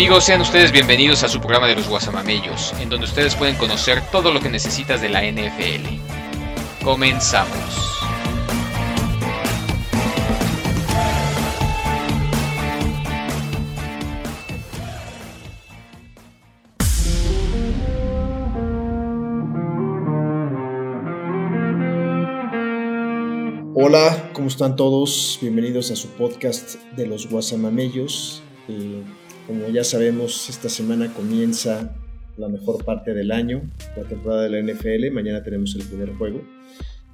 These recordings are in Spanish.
Amigos, sean ustedes bienvenidos a su programa de los Guasamamellos, en donde ustedes pueden conocer todo lo que necesitas de la NFL. Comenzamos. Hola, ¿cómo están todos? Bienvenidos a su podcast de los Guasamamellos. Eh, como ya sabemos, esta semana comienza la mejor parte del año, la temporada de la NFL. Mañana tenemos el primer juego.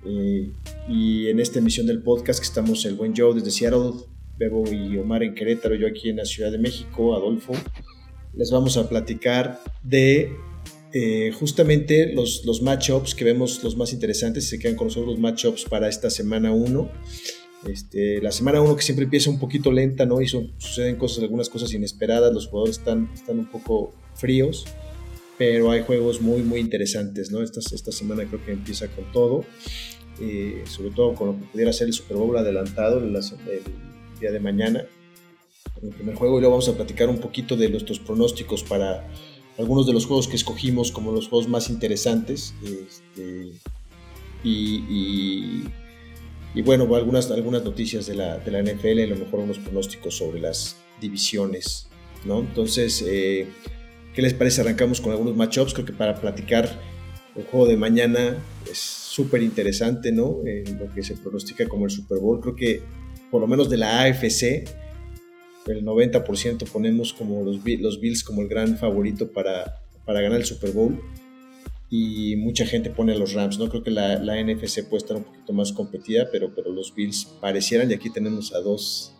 Eh, y en esta emisión del podcast que estamos el buen Joe desde Seattle, Bebo y Omar en Querétaro, yo aquí en la Ciudad de México, Adolfo, les vamos a platicar de eh, justamente los, los matchups que vemos los más interesantes. Se quedan con nosotros los matchups para esta semana 1. Este, la semana 1 que siempre empieza un poquito lenta, ¿no? Y suceden cosas, algunas cosas inesperadas, los jugadores están, están un poco fríos, pero hay juegos muy, muy interesantes, ¿no? Esta, esta semana creo que empieza con todo, eh, sobre todo con lo que pudiera ser el Super Bowl adelantado el, día de mañana, el primer juego, y luego vamos a platicar un poquito de nuestros pronósticos para algunos de los juegos que escogimos como los juegos más interesantes. Este, y y bueno, algunas, algunas noticias de la, de la NFL, a lo mejor unos pronósticos sobre las divisiones, ¿no? Entonces, eh, ¿qué les parece? Arrancamos con algunos matchups, creo que para platicar el juego de mañana es súper interesante, ¿no? lo que se pronostica como el Super Bowl, creo que por lo menos de la AFC, el 90% ponemos como los, los Bills como el gran favorito para, para ganar el Super Bowl y mucha gente pone a los Rams. No creo que la, NFC puede estar un poquito más competida, pero, pero los Bills parecieran. Y aquí tenemos a dos,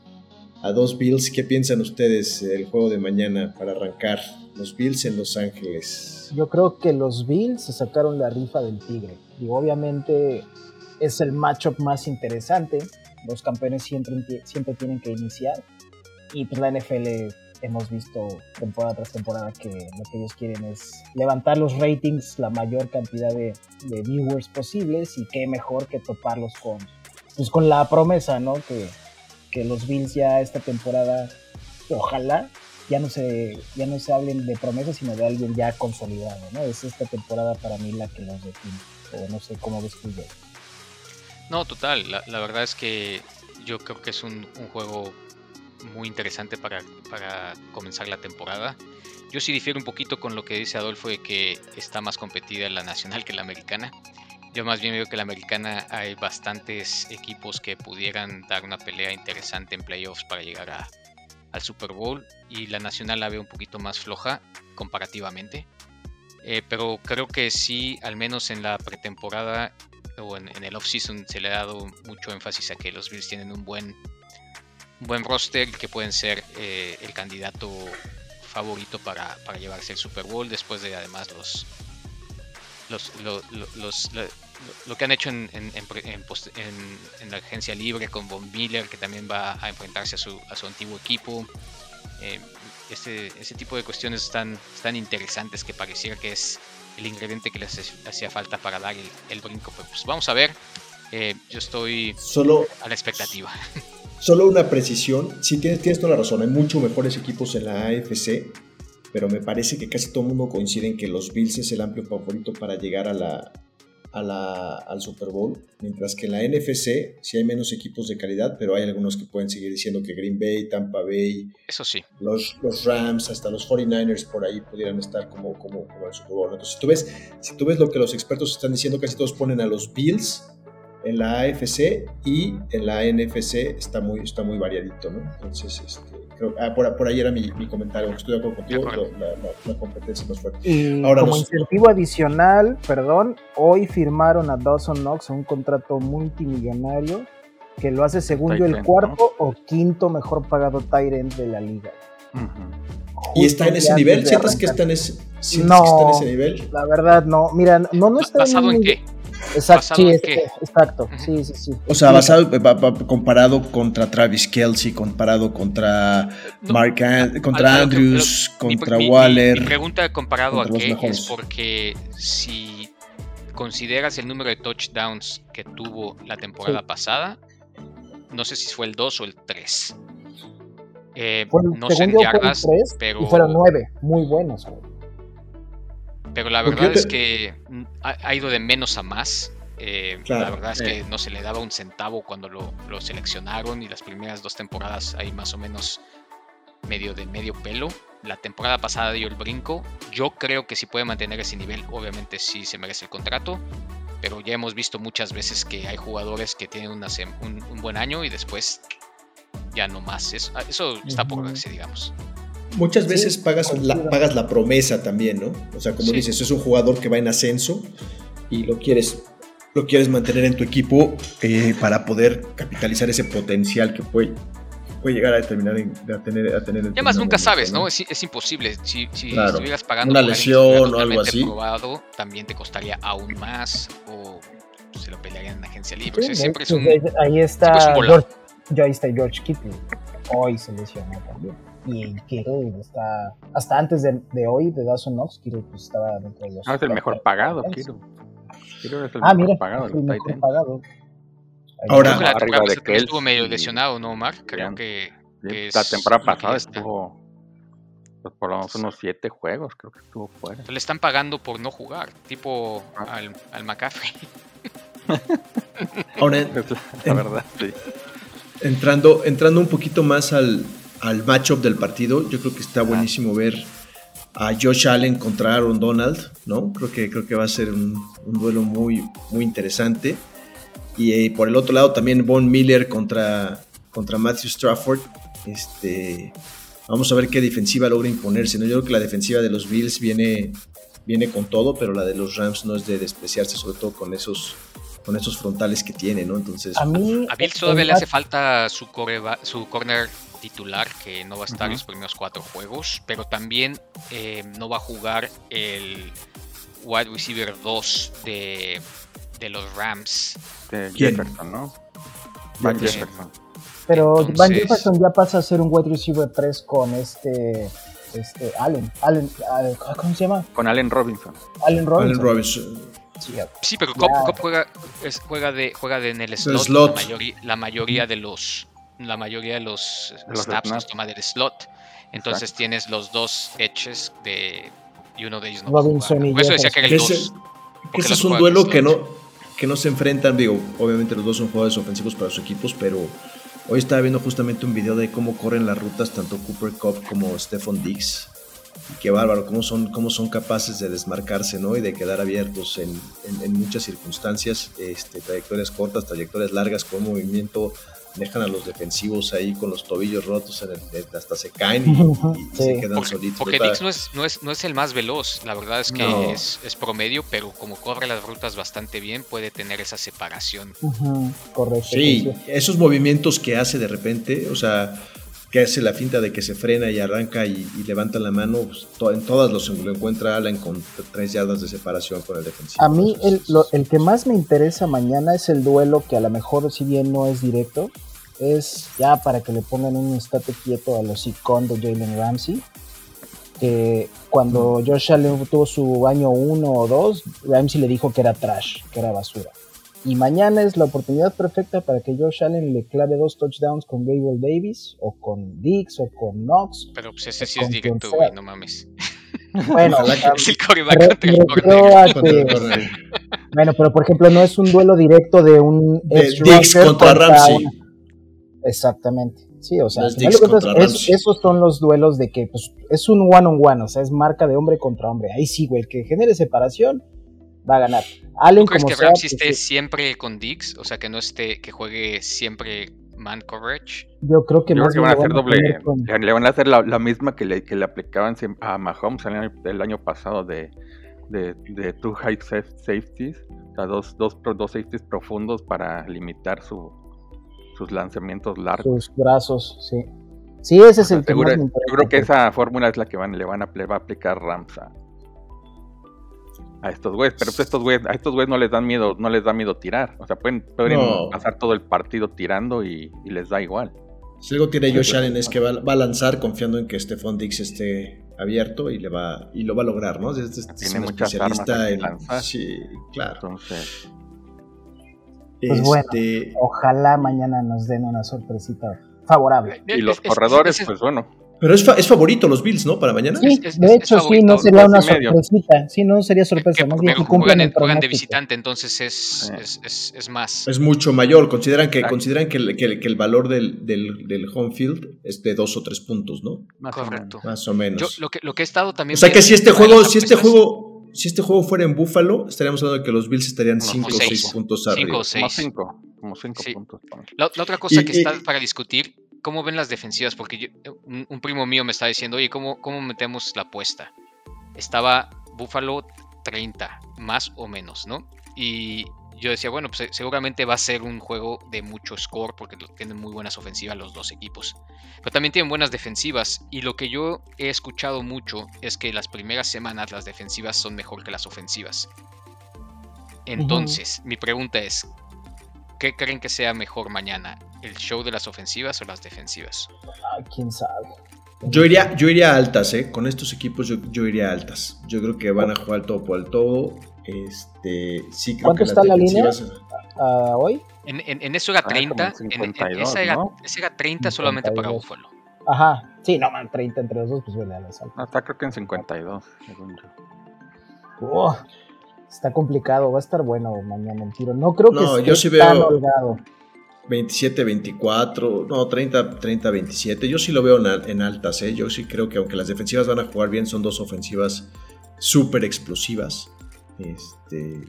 a dos Bills. ¿Qué piensan ustedes del juego de mañana para arrancar? Los Bills en Los Ángeles. Yo creo que los Bills se sacaron la rifa del Tigre. Y obviamente es el matchup más interesante. Los campeones siempre, siempre tienen que iniciar. Y pues la NFL hemos visto temporada tras temporada que lo que ellos quieren es levantar los ratings, la mayor cantidad de, viewers posibles y qué mejor que toparlos con, pues con la promesa, ¿no? Que, que los Bills ya esta temporada, ojalá, ya no se, ya no se hablen de promesas, sino de alguien ya consolidado, ¿no? Es esta temporada para mí la que los define. O no sé cómo ves No, total. La, verdad es que yo creo que es un juego muy interesante para, para, comenzar la temporada. Yo sí difiero un poquito con lo que dice Adolfo de que está más competida la nacional que la americana. Yo más bien veo que la americana hay bastantes equipos que pudieran dar una pelea interesante en playoffs para llegar a, al Super Bowl y la nacional la veo un poquito más floja comparativamente. Eh, pero creo que sí, al menos en la pretemporada o en, en el off-season se le ha dado mucho énfasis a que los Bills tienen un buen, buen roster que pueden ser eh, el candidato favorito para, para, llevarse el Super Bowl después de además los, los, los, los lo que han hecho en, en, en, en, la agencia libre con Von Miller, que también va a enfrentarse a su, a su antiguo equipo. Eh, este, ese tipo de cuestiones están, están interesantes que pareciera que es el ingrediente que les hacía falta para dar el, el brinco. Pues vamos a ver. Eh, yo estoy solo, a la expectativa. Solo una precisión. Sí, tienes, tienes toda la razón. Hay mucho mejores equipos en la AFC. Pero me parece que casi todo el mundo coincide en que los Bills es el amplio favorito para llegar a la, a la, al Super Bowl, mientras que en la NFC sí hay menos equipos de calidad, pero hay algunos que pueden seguir diciendo que Green Bay, Tampa Bay, eso sí, los, los Rams, hasta los 49ers por ahí pudieran estar como, como, como el Super Bowl. Entonces, si tú, ves, si tú ves lo que los expertos están diciendo, casi todos ponen a los Bills en la AFC y en la NFC está muy, está muy variadito, ¿no? Entonces, este, creo, ah, por, por, ahí era mi, mi comentario, estoy de acuerdo contigo, la, la, la, competencia más fuerte. Y Ahora, como incentivo adicional, perdón, hoy firmaron a Dawson Knox un contrato multimillonario que lo hace según yo el cuarto ¿no? o quinto mejor pagado Tyrant de la liga. Uh -huh. ¿Y está en ese nivel? ¿Sientes que está en ese, no, que está en ese nivel? La verdad, no. Mira, no, no está ¿Basado en, en qué? Exacto, sí, exacto. Sí, sí, sí. O sea, basado, comparado contra Travis Kelsey, comparado contra no, Mark An contra Andrews, pero, contra mi, Waller. Mi, mi pregunta comparado a qué es porque si consideras el número de touchdowns que tuvo la temporada sí. pasada, no sé si fue el 2 o el 3. Eh, no sé en yardas, 3, pero. Y fueron 9, muy buenos. Güey. Pero la verdad te... es que ha, ha, ido de menos a más. Eh, claro, la verdad es que no se le daba un centavo cuando lo, lo, seleccionaron y las primeras dos temporadas ahí más o menos medio de medio pelo. La temporada pasada dio el brinco. Yo creo que si puede mantener ese nivel, obviamente sí se merece el contrato. Pero ya hemos visto muchas veces que hay jugadores que tienen una, un, un, buen año y después ya no más. Eso, eso está por verse, digamos muchas veces sí, pagas, la, pagas la promesa también, ¿no? O sea, como sí. dices, es un jugador que va en ascenso y lo quieres, lo quieres mantener en tu equipo eh, para poder capitalizar ese potencial que puede, puede llegar a determinar en, a tener, a tener y además nunca sabes, ¿no? Es, es, imposible. Si, si claro. estuvieras pagando una lesión o algo así, probado, también te costaría aún más o se lo pelearían en la agencia libre. Sí, o sea, siempre es un, ahí está, George, ahí está George Kittle. Hoy se lesionó también y Kittle está hasta antes de, de hoy de Dawson Knox Kittle pues estaba dentro de los ah, es el mejor pagado Kittle Kittle es el ah, mejor mira, pagado, el mejor pagado. ahora la arriba de que estuvo medio lesionado no Mark creo que, que la temporada pasada estuvo pues por lo menos unos siete juegos creo que estuvo fuera. Le están pagando por no jugar tipo ah. al, al McCaffrey. Ahora la, la verdad sí. entrando entrando un poquito más al al matchup del partido. Yo creo que está buenísimo ver a Josh Allen contra Aaron Donald, ¿no? Creo que, creo que va a ser un, un duelo muy, muy interesante. Y eh, por el otro lado también Von Miller contra, contra Matthew Strafford. Este, vamos a ver qué defensiva logra imponerse. ¿no? Yo creo que la defensiva de los Bills viene, viene con todo, pero la de los Rams no es de despreciarse, sobre todo con esos, con esos frontales que tiene, ¿no? Entonces, a, mí, a Bills todavía le hace falta su, core, su corner titular que no va a estar uh -huh. los primeros cuatro juegos, pero también eh, no va a jugar el wide receiver 2 de, de los Rams. De Jefferson, ¿no? Van Jefferson. Pero Entonces... Van Jefferson ya pasa a ser un wide receiver 3 con este este Allen, Allen, ¿cómo se llama? Con Allen Robinson. Allen Robinson. Allen Robinson. Sí, pero Cop, juega, juega, de, juega de en el slot, La, mayoría, la, mayoría, de los la mayoría de los, snaps, los toma del slot. Entonces tienes los dos edges de y uno de ellos no Robinson Por eso decía que el ese, ese es un duelo que no que no se enfrentan, digo, obviamente los dos son jugadores ofensivos para sus equipos, pero hoy estaba viendo justamente un video de cómo corren las rutas tanto Cooper Cup como Stephon Diggs. Qué bárbaro, cómo son, cómo son capaces de desmarcarse ¿no? y de quedar abiertos en, en, muchas circunstancias, este, trayectorias cortas, trayectorias largas, con movimiento, dejan a los defensivos ahí con los tobillos rotos, en el, hasta se caen y, se quedan solitos. Porque Dix no es, no, es, no es el más veloz, la verdad es que es, es, promedio, pero como corre las rutas bastante bien, puede tener esa separación. Correcto. Sí, esos movimientos que hace de repente, o sea que hace la finta de que se frena y arranca y, levanta la mano, pues, en todas los lo encuentra Allen con tres yardas de separación con el defensivo. A mí el, el, que más me interesa mañana es el duelo que a lo mejor si bien no es directo, es ya para que le pongan un estate quieto a los icon de Jalen Ramsey. Que cuando Josh Allen tuvo su año uno o dos, Ramsey le dijo que era trash, que era basura. Y mañana es la oportunidad perfecta para que Josh Allen le clave dos touchdowns con Gabriel Davis, o con Dix, o con Knox. Pero pues ese sí es directo, güey, no mames. Bueno, es el coreback Bueno, pero por ejemplo, no es un duelo directo de un Dix contra, Ramsey. Exactamente. Sí, o sea, esos son los duelos de que pues, es un one on one, o sea, es marca de hombre contra hombre. Ahí sí, güey, el que genere separación va a ganar. Allen, crees que Ramsey esté siempre con Dix? O sea, que no esté, que juegue siempre man coverage. Yo creo que más le van a hacer doble. Le van a hacer la, misma que le, que le aplicaban a Mahomes el año, pasado de, de, de, two high safeties, o sea, dos, dos, dos safeties profundos para limitar su, sus lanzamientos largos. Sus brazos, sí. Sí, ese es el que más Yo creo que esa fórmula es la que van, le van a, le va a aplicar Ramsa a estos güeyes, pero pues estos güeyes, a estos güeyes no les dan miedo, no les da miedo tirar. O sea, pueden, pasar todo el partido tirando y, les da igual. Si algo tiene Josh Allen es que va, a lanzar confiando en que Stephon Dix esté abierto y le va y lo va a lograr, ¿no? tiene muchas especialista en, Sí, claro. Entonces, pues bueno, este ojalá mañana nos den una sorpresita favorable. Y los corredores, pues bueno, pero es, es, favorito los Bills, ¿no? Para mañana. Sí, de hecho, sí, no sería una sorpresita. Sí, no sería sorpresa. más bien juegan, juegan de visitante, entonces es, es, es, más. Es mucho mayor. Consideran que, consideran que, el, que, el, valor del, del, del, home field es de dos o tres puntos, ¿no? Más Correcto. más o menos. Yo, lo, que, lo que he estado también. O sea que si este juego, si este juego. Si este juego fuera en Buffalo, estaríamos hablando de que los Bills estarían 5 o 6 puntos arriba. 5 o 6. Como 5 puntos. La, la, otra cosa que está para discutir ¿cómo ven las defensivas? Porque un, primo mío me estaba diciendo, oye, ¿cómo, ¿cómo metemos la apuesta? Estaba Buffalo 30, más o menos, ¿no? Y yo decía, bueno, pues seguramente va a ser un juego de mucho score porque tienen muy buenas ofensivas los dos equipos. Pero también tienen buenas defensivas y lo que yo he escuchado mucho es que las primeras semanas las defensivas son mejor que las ofensivas. Entonces, mi pregunta es, ¿Qué creen que sea mejor mañana? ¿El show de las ofensivas o las defensivas? Ay, quién sabe. Yo iría, yo iría altas, ¿eh? Con estos equipos yo, iría altas. Yo creo que van a jugar todo por el todo. Este, sí creo ¿Cuánto está la línea uh, hoy? En, en, eso era 30. Ah, en, en esa era, ese era 30 solamente para Buffalo. Ajá, sí, no, man, 30 entre los dos, pues huele a la No, está creo que en 52, según yo. Está complicado, va a estar bueno mañana el tiro. No creo que no, yo sí veo holgado. 27, 24, no, 30, 30, 27. Yo sí lo veo en, altas, ¿eh? Yo sí creo que aunque las defensivas van a jugar bien, son dos ofensivas súper explosivas. Este,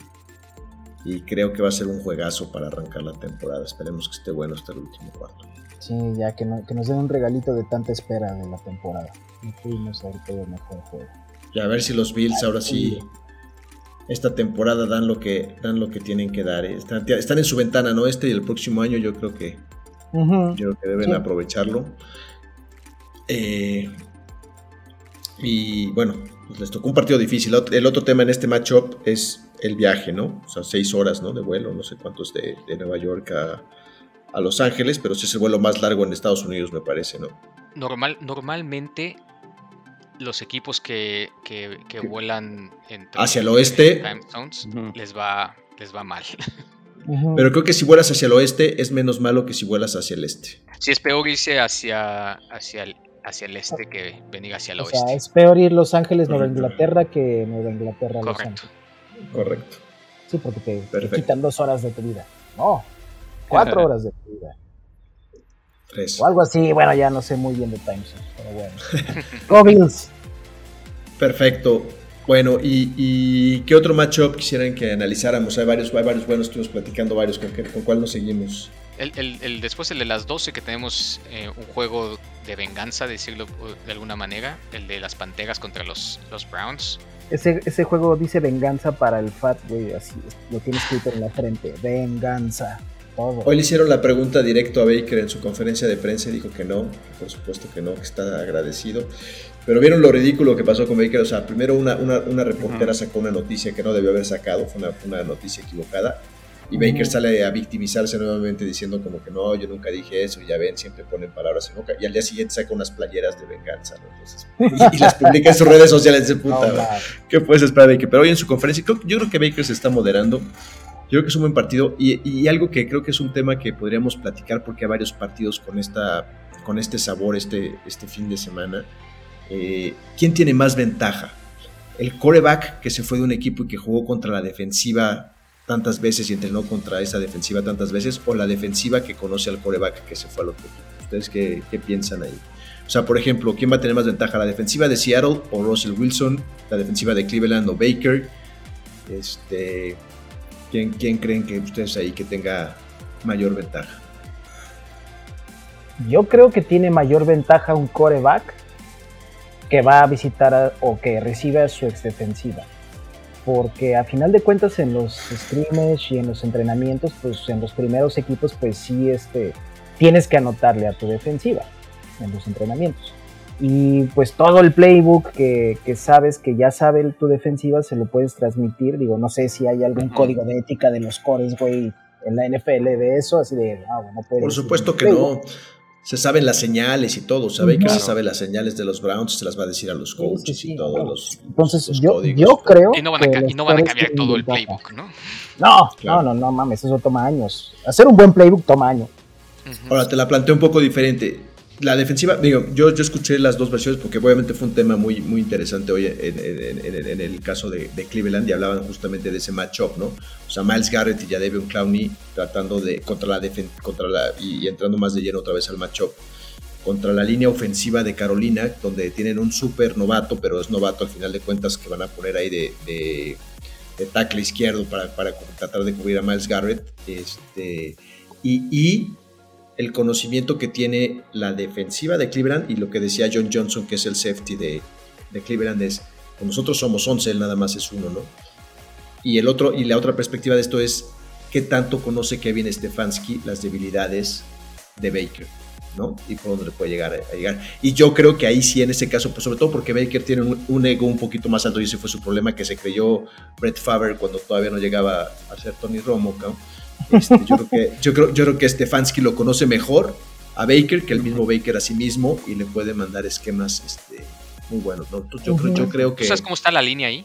y creo que va a ser un juegazo para arrancar la temporada. Esperemos que esté bueno hasta el último cuarto. Sí, ya que, que nos den un regalito de tanta espera de la temporada. Y fuimos a ver todo mejor juego. Y a ver si los Bills ahora sí esta temporada dan lo que, dan lo que tienen que dar. ¿eh? Están, en su ventana, ¿no? Este y el próximo año yo creo que, yo que deben aprovecharlo. Eh, y bueno, pues les tocó un partido difícil. El otro tema en este matchup es el viaje, ¿no? O sea, seis horas, ¿no? De vuelo, no sé cuántos de, de Nueva York a, a, Los Ángeles, pero sí es el vuelo más largo en Estados Unidos, me parece, ¿no? Normal, normalmente los equipos que, que, que vuelan hacia el oeste les va les va mal. Pero creo que si vuelas hacia el oeste es menos malo que si vuelas hacia el este. Sí, es peor irse hacia, hacia, el, hacia el este que venir hacia el o oeste. Sea, es peor ir Los Ángeles, Nueva Inglaterra que Nueva Inglaterra, Los Correcto. Ángeles. Correcto. Sí, porque te, te, quitan dos horas de tu vida. No, cuatro horas de tu vida. Tres. O algo así, bueno, ya no sé muy bien de Times, pero bueno. Go Bills. Perfecto. Bueno, ¿y, ¿y, qué otro matchup quisieran que analizáramos? Hay varios, hay varios buenos, estuvimos platicando varios, ¿con, qué, con cuál nos seguimos? El, el, el, después el de las 12 que tenemos eh, un juego de venganza, decirlo de alguna manera, el de las Panteras contra los, los Browns. Ese, ese juego dice venganza para el Fat, güey, así lo tiene escrito en la frente, venganza. Todo. Hoy le hicieron la pregunta directo a Baker en su conferencia de prensa y dijo que no, por supuesto que no, que está agradecido. Pero vieron lo ridículo que pasó con Baker. O sea, primero una, una, una reportera sacó una noticia que no debió haber sacado, fue una, una noticia equivocada. Y Baker sale a victimizarse nuevamente diciendo como que no, yo nunca dije eso, ya ven, siempre ponen palabras en boca. Y al día siguiente saca unas playeras de venganza, ¿no? Entonces, y, y, las publica en sus redes sociales de puta. No, ¿Qué puedes esperar de Baker? Pero hoy en su conferencia, creo, yo creo que Baker se está moderando. Yo creo que es un buen partido y, algo que creo que es un tema que podríamos platicar porque hay varios partidos con, esta, con este sabor este, este fin de semana. Eh, ¿Quién tiene más ventaja? ¿El coreback que se fue de un equipo y que jugó contra la defensiva tantas veces y entrenó contra esa defensiva tantas veces? ¿O la defensiva que conoce al coreback que se fue al otro equipo? ¿Ustedes qué piensan ahí? O sea, por ejemplo, ¿quién va a tener más ventaja? ¿La defensiva de Seattle o Russell Wilson? ¿La defensiva de Cleveland o Baker? Este, ¿quién, ¿Quién creen que ustedes ahí que tenga mayor ventaja? Yo creo que tiene mayor ventaja un coreback que va a visitar o que recibe a su ex defensiva. Porque a final de cuentas en los scrimmage y en los entrenamientos, pues en los primeros equipos, pues sí este, tienes que anotarle a tu defensiva en los entrenamientos. Y pues todo el playbook que, que sabes, que ya sabe tu defensiva, se lo puedes transmitir. Digo, no sé si hay algún uh -huh. código de ética de los cores, güey, en la NFL de eso, así de, ah, no puedes. Por supuesto que no se saben las señales y todo, sabe claro. que se sabe las señales de los Browns, se las va a decir a los coaches sí, sí, sí, y todos claro. los, Entonces, los yo, códigos. yo creo y no van a, y no van a cambiar todo el playbook, ¿no? No, claro. no, no, no mames, eso toma años. Hacer un buen playbook toma años. Uh -huh. Ahora te la planteo un poco diferente. La defensiva, digo, yo, yo escuché las dos versiones porque obviamente fue un tema muy, muy interesante hoy en, el caso de, Cleveland y hablaban justamente de ese matchup, ¿no? O sea, Miles Garrett y Jadeveon Clowney tratando de, contra la, contra la y, entrando más de lleno otra vez al matchup contra la línea ofensiva de Carolina, donde tienen un súper novato, pero es novato al final de cuentas que van a poner ahí de, de, de tackle izquierdo para, para, tratar de cubrir a Miles Garrett. Este, y, el conocimiento que tiene la defensiva de Cleveland y lo que decía John Johnson, que es el safety de, de Cleveland, es, nosotros somos 11, él nada más es uno, ¿no? Y, el otro, y la otra perspectiva de esto es, ¿qué tanto conoce Kevin Stefanski las debilidades de Baker? ¿no? Y por dónde puede llegar a, llegar. Y yo creo que ahí sí, en ese caso, pues sobre todo porque Baker tiene un, un, ego un poquito más alto y ese fue su problema que se creyó Brett Favre cuando todavía no llegaba a ser Tony Romo, ¿no? Este, yo, creo que, yo, creo, yo creo que Stefanski lo conoce mejor a Baker que el mismo Baker a sí mismo y le puede mandar esquemas este, muy buenos, ¿no? Yo, uh -huh. yo creo que... ¿Sabes cómo está la línea ahí?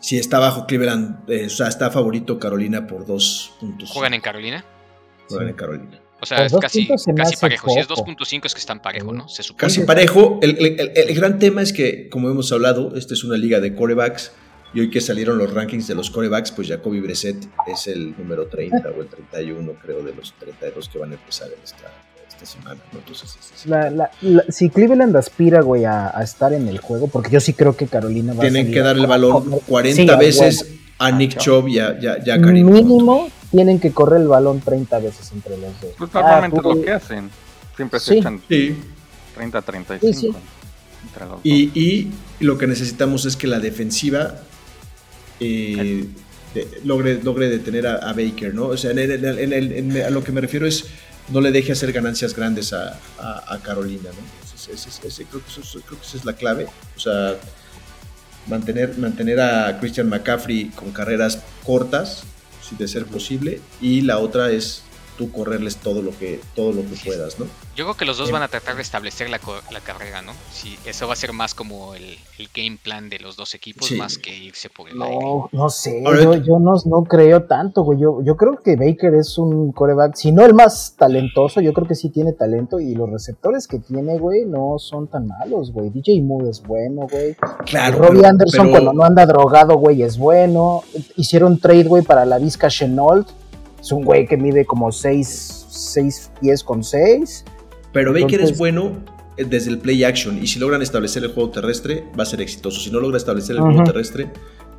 Sí, está bajo Cleveland, eh, o sea, está favorito Carolina por dos puntos. ¿Juegan en Carolina? Juegan sí. en Carolina. O sea, es casi, casi parejo. Poco. Si es 2.5 es que están parejo, ¿no? Se supone. Casi parejo. El, el, el, el, gran tema es que, como hemos hablado, esta es una liga de corebacks. Y hoy que salieron los rankings de los corebacks, pues Jacoby Brissett es el número 30 o el 31, creo, de los 32 que van a empezar en esta, esta semana. ¿no? Entonces, es, es... La, la, la, si Cleveland aspira, güey, a, a, estar en el juego, porque yo sí creo que Carolina va Tienen a que dar el balón 40 sí, veces bueno. a Nick Chubb y a, y a, y a Karim. Mínimo tienen que correr el balón 30 veces entre los dos. Pues normalmente ah, es lo que hacen. Siempre se sí. echan sí. 30, 35 sí, entre los y, dos. Y lo que necesitamos es que la defensiva eh, de, logre, logre detener a, a, Baker, ¿no? O sea, en el, en el, en a lo que me refiero es no le deje hacer ganancias grandes a, a Carolina, ¿no? Ese, ese, ese, creo, que eso, creo que esa es la clave. O sea, mantener, mantener a Christian McCaffrey con carreras cortas, si de ser posible, y la otra es tú correrles todo lo que, todo lo que puedas, ¿no? Yo creo que los dos Eh. van a tratar de establecer la, la carrera, ¿no? Sí, eso va a ser más como el, el game plan de los dos equipos, Sí. más que irse por el aire. No, no sé, yo, yo no, no creo tanto, güey. Yo, yo creo que Baker es un coreback, si no el más talentoso, yo creo que sí tiene talento y los receptores que tiene, güey, no son tan malos, güey. DJ Moore es bueno, güey. Claro. Robbie pero- Anderson pero- cuando no anda drogado, güey, es bueno. Hicieron trade, güey, para la Vizca Chenault. Es un güey que mide como 6, 6 pies con 6. Pero Baker Entonces- es bueno eh, desde el play action y si logran establecer el juego terrestre va a ser exitoso. Si no logra establecer el juego terrestre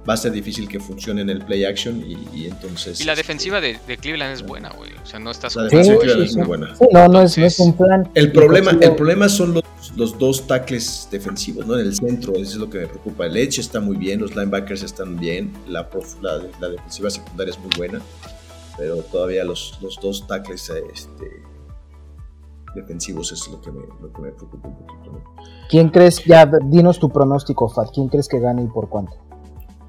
va a ser difícil que funcione en el play action y, y entonces... Y la este, defensiva de, de Cleveland es buena, güey. O sea, no estás La defensiva de Cleveland es muy buena. Sí, no, no es, no es Entonces, un plan. El problema, el problema son los, los dos tackles defensivos, ¿no? En el centro, eso es lo que me preocupa. El edge está muy bien, los linebackers están bien, la, prof- la, la defensiva secundaria es muy buena, pero todavía los, los dos tackles este, defensivos es lo que, me, lo que me preocupa un poquito, ¿no? ¿Quién crees? Ya, dinos tu pronóstico, Fat. ¿Quién crees que gane y por cuánto?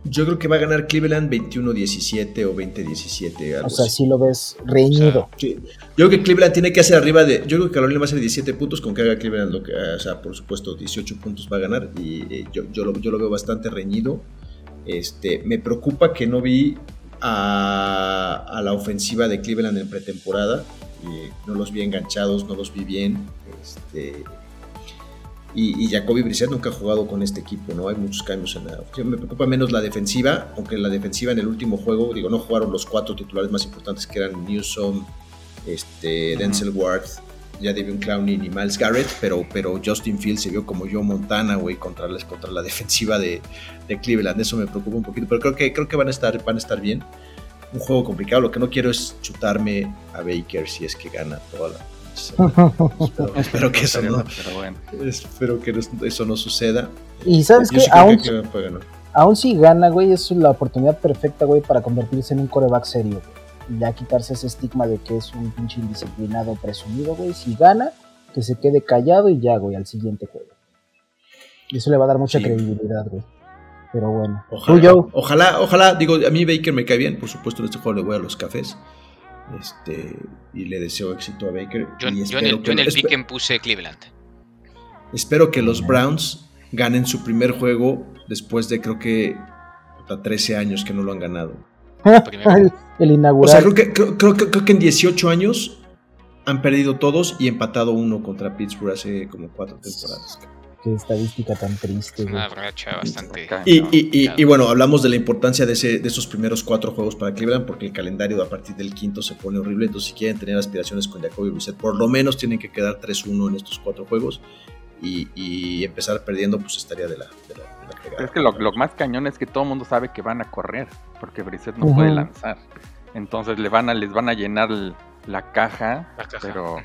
Yo creo que va a ganar Cleveland 21-17 o 20-17, algo O sea, así. si lo ves reñido. Sí. Yo creo que Cleveland tiene que hacer arriba de. Yo creo que Carolina va a hacer 17 puntos con que haga Cleveland lo que. O sea, por supuesto, 18 puntos va a ganar. Y eh, yo, yo, lo, yo lo veo bastante reñido. Este, me preocupa que no vi a, a la ofensiva de Cleveland en pretemporada. Eh, no los vi enganchados, no los vi bien. Este, y, y Jacoby Brissett nunca ha jugado con este equipo, ¿no? Hay muchos cambios en la ofensiva. Me preocupa menos la defensiva, aunque la defensiva en el último juego, digo, no jugaron los cuatro titulares más importantes que eran Newsom, este. Denzel Ward, ya Devin Clowney y Miles Garrett, pero, pero Justin Fields se vio como Joe Montana, güey, contra, la- contra la defensiva de, de Cleveland. Eso me preocupa un poquito, pero creo que, creo que van, a estar, van a estar bien. Un juego complicado. Lo que no quiero es chutarme a Baker si es que gana toda la. espero, espero que eso no, Pero bueno. espero que eso no suceda. Y sabes Yo que aún, que aún si gana, güey, es la oportunidad perfecta, güey, para convertirse en un coreback serio. güey. Y ya quitarse ese estigma de que es un pinche indisciplinado presumido, güey. Si gana, que se quede callado y ya, güey, al siguiente juego. Y eso le va a dar mucha Sí. credibilidad, güey. Pero bueno. Ojalá, ojalá, ojalá, digo, a mí Baker me cae bien, por supuesto en este juego le voy a los cafés. Este, y le deseo éxito a Baker. Yo, y yo en el, espero yo en que- el pick puse Cleveland. Espero que los Browns ganen su primer juego después de creo que puta, 13 años que no lo han ganado. el, el O inaugural. sea, creo que, creo, creo que- creo que en 18 años han perdido todos y empatado uno contra Pittsburgh hace como cuatro temporadas. Qué estadística tan triste, güey. Una racha bastante. Y, y- y- bueno, hablamos de la importancia de, ese, de esos primeros cuatro juegos para Cleveland, porque el calendario a partir del quinto se pone horrible. Entonces, si quieren tener aspiraciones con Jacoby Brissett, por lo menos tienen que quedar 3-1 en estos cuatro juegos. Y, y empezar perdiendo, pues estaría de la, de. Pero es que lo, lo más cañón es que todo el mundo sabe que van a correr, porque Brissett no puede lanzar. Entonces le van a, les van a llenar la caja, La caja. pero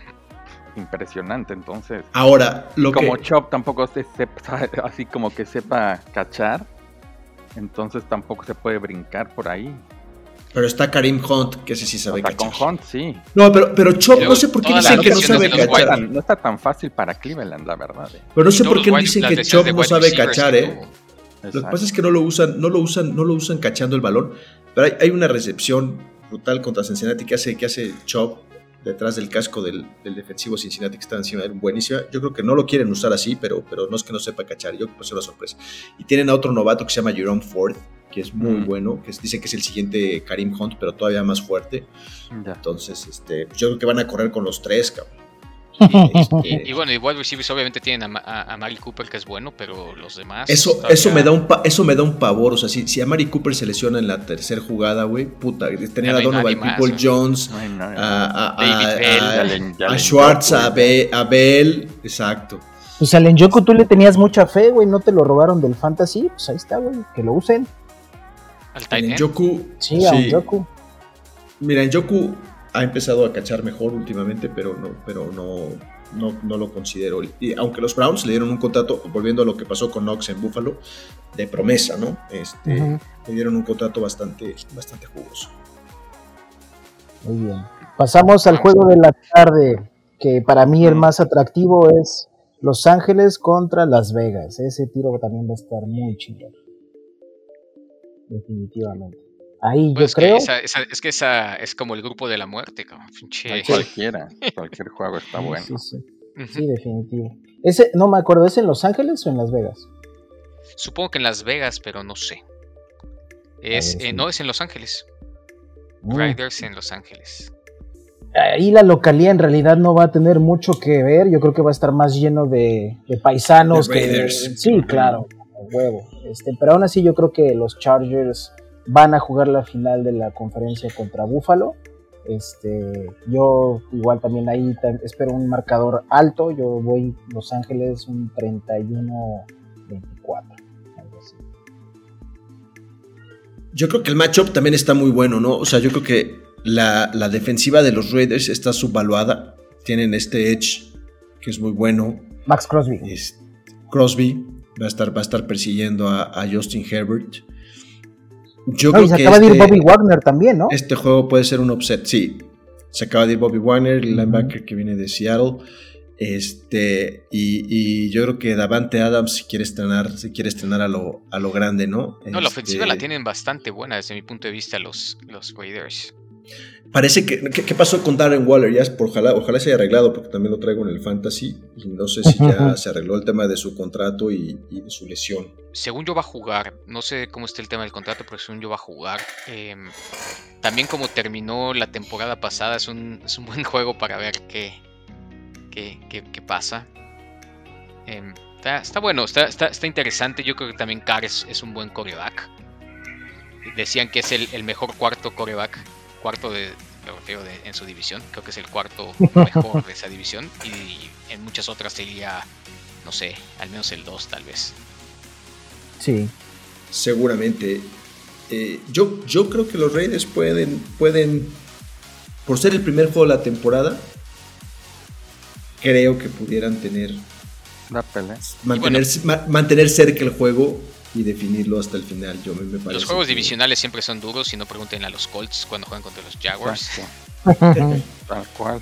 impresionante. Entonces, Ahora, lo como que. Chop tampoco se sepa, así como que sepa cachar, entonces tampoco se puede brincar por ahí. Pero está Karim Hunt, que ese sí sabe O sea, con cachar. Hunt sí. No, pero, pero Chop, no sé por qué dicen que no sabe cachar. no está tan fácil para Cleveland, la verdad. eh. Pero no sé por qué dicen que Chop no sabe cachar, ¿eh? Lo que pasa es que no lo usan, no lo usan, no lo usan cachando el balón. Pero hay, hay una recepción brutal contra Cincinnati que hace, que hace Chop detrás del casco del, del defensivo Cincinnati que está encima de él, buenísima. Yo creo que no lo quieren usar así, pero, pero no es que no sepa cachar. Yo creo que puede ser una sorpresa. Y tienen a otro novato que se llama Jerome Ford, que es muy Mm. bueno, que es- dice que es el siguiente Karim Hunt, pero todavía más fuerte. Entonces, este, yo creo que van a correr con los tres, cabrón. Y, Este, y bueno, y wide receivers obviamente tienen a, a, a Mari Cooper que es bueno, pero los demás. Eso, todavía- eso, me da un pa- eso me da un pavor. O sea, si, si a Mari Cooper se lesiona en la tercera jugada, güey, puta, tener a Donovan más, People. Jones, No a, Schwartz, Joku, a, Be- a Bell, exacto. Pues al Njoku tú le tenías mucha fe, güey. No te lo robaron del fantasy. Pues ahí está, güey. Que lo usen. Al tight En end. Joku, Sí, a Njoku. Mira, en Joku ha empezado a cachar mejor últimamente, pero no, pero no, no, no lo considero. Y aunque los Browns le dieron un contrato, volviendo a lo que pasó con Knox en Buffalo, de promesa, ¿no? Este. Le dieron un contrato bastante, bastante jugoso. Muy bien. Pasamos al juego de la tarde, que para mí el más atractivo es Los Ángeles contra Las Vegas. Ese tiro también va a estar muy chido. Definitivamente. Ahí Pues yo creo. Que esa, esa, es que esa es como el grupo de la muerte, cabrón. Pinche. Cualquiera, cualquier juego está Sí, bueno. Sí, sí, sí, definitivo. Ese, no me acuerdo, ¿es en Los Ángeles o en Las Vegas? Supongo que en Las Vegas, pero no sé. Es, ver, eh, sí. no, es en Los Ángeles. Mm. Riders en Los Ángeles. Ahí la localía en realidad no va a tener mucho que ver. Yo creo que va a estar más lleno de, de paisanos. De que- Raiders. sí, claro, huevo. Este, pero aún así, yo creo que los Chargers van a jugar la final de la conferencia contra Buffalo. Este, yo igual también ahí espero un marcador alto. Yo voy Los Ángeles un 31-24. algo así. Yo creo que el matchup también está muy bueno, ¿no? O sea, yo creo que la, la defensiva de los Raiders está subvaluada. Tienen este edge que es muy bueno. Max Crosby. Es- Crosby va a estar, va a estar persiguiendo a, a Justin Herbert. Yo No, y creo se que acaba de ir este, Bobby Wagner también, ¿no? este juego puede ser un upset. Sí, se acaba de ir Bobby Wagner, el linebacker que viene de Seattle. Este, y, y yo creo que Davante Adams si quiere estrenar, si quiere estrenar a lo, a lo grande, ¿no? No, la Este, ofensiva la tienen bastante buena desde mi punto de vista los, los Raiders. Parece que. ¿qué, qué pasó con Darren Waller? Ya es por, ojalá, ojalá se haya arreglado, porque también lo traigo en el fantasy. Y no sé si ya se arregló el tema de su contrato y, y de su lesión. Según yo va a jugar, no sé cómo está el tema del contrato, pero según yo va a jugar. Em, también como terminó la temporada pasada, es un, es un buen juego para ver qué, qué, qué- qué pasa. Em, está, está bueno, está, está, está interesante. Yo creo que también Carr es, es un buen coreback. Decían que es el, el mejor cuarto coreback, cuarto de, refiero de- en su división. Creo que es el cuarto mejor de esa división. Y en muchas otras sería, no sé, al menos el 2 tal vez. Sí. Seguramente. Eh, yo, yo creo que los Raiders pueden, pueden. Por ser el primer juego de la temporada. Creo que pudieran tener. La pelea. Mantener, ma- mantener cerca el juego y definirlo hasta el final. Yo me, me parece. Los juegos que- divisionales siempre son duros, si no pregunten a los Colts cuando juegan contra los Jaguars. Tal cual.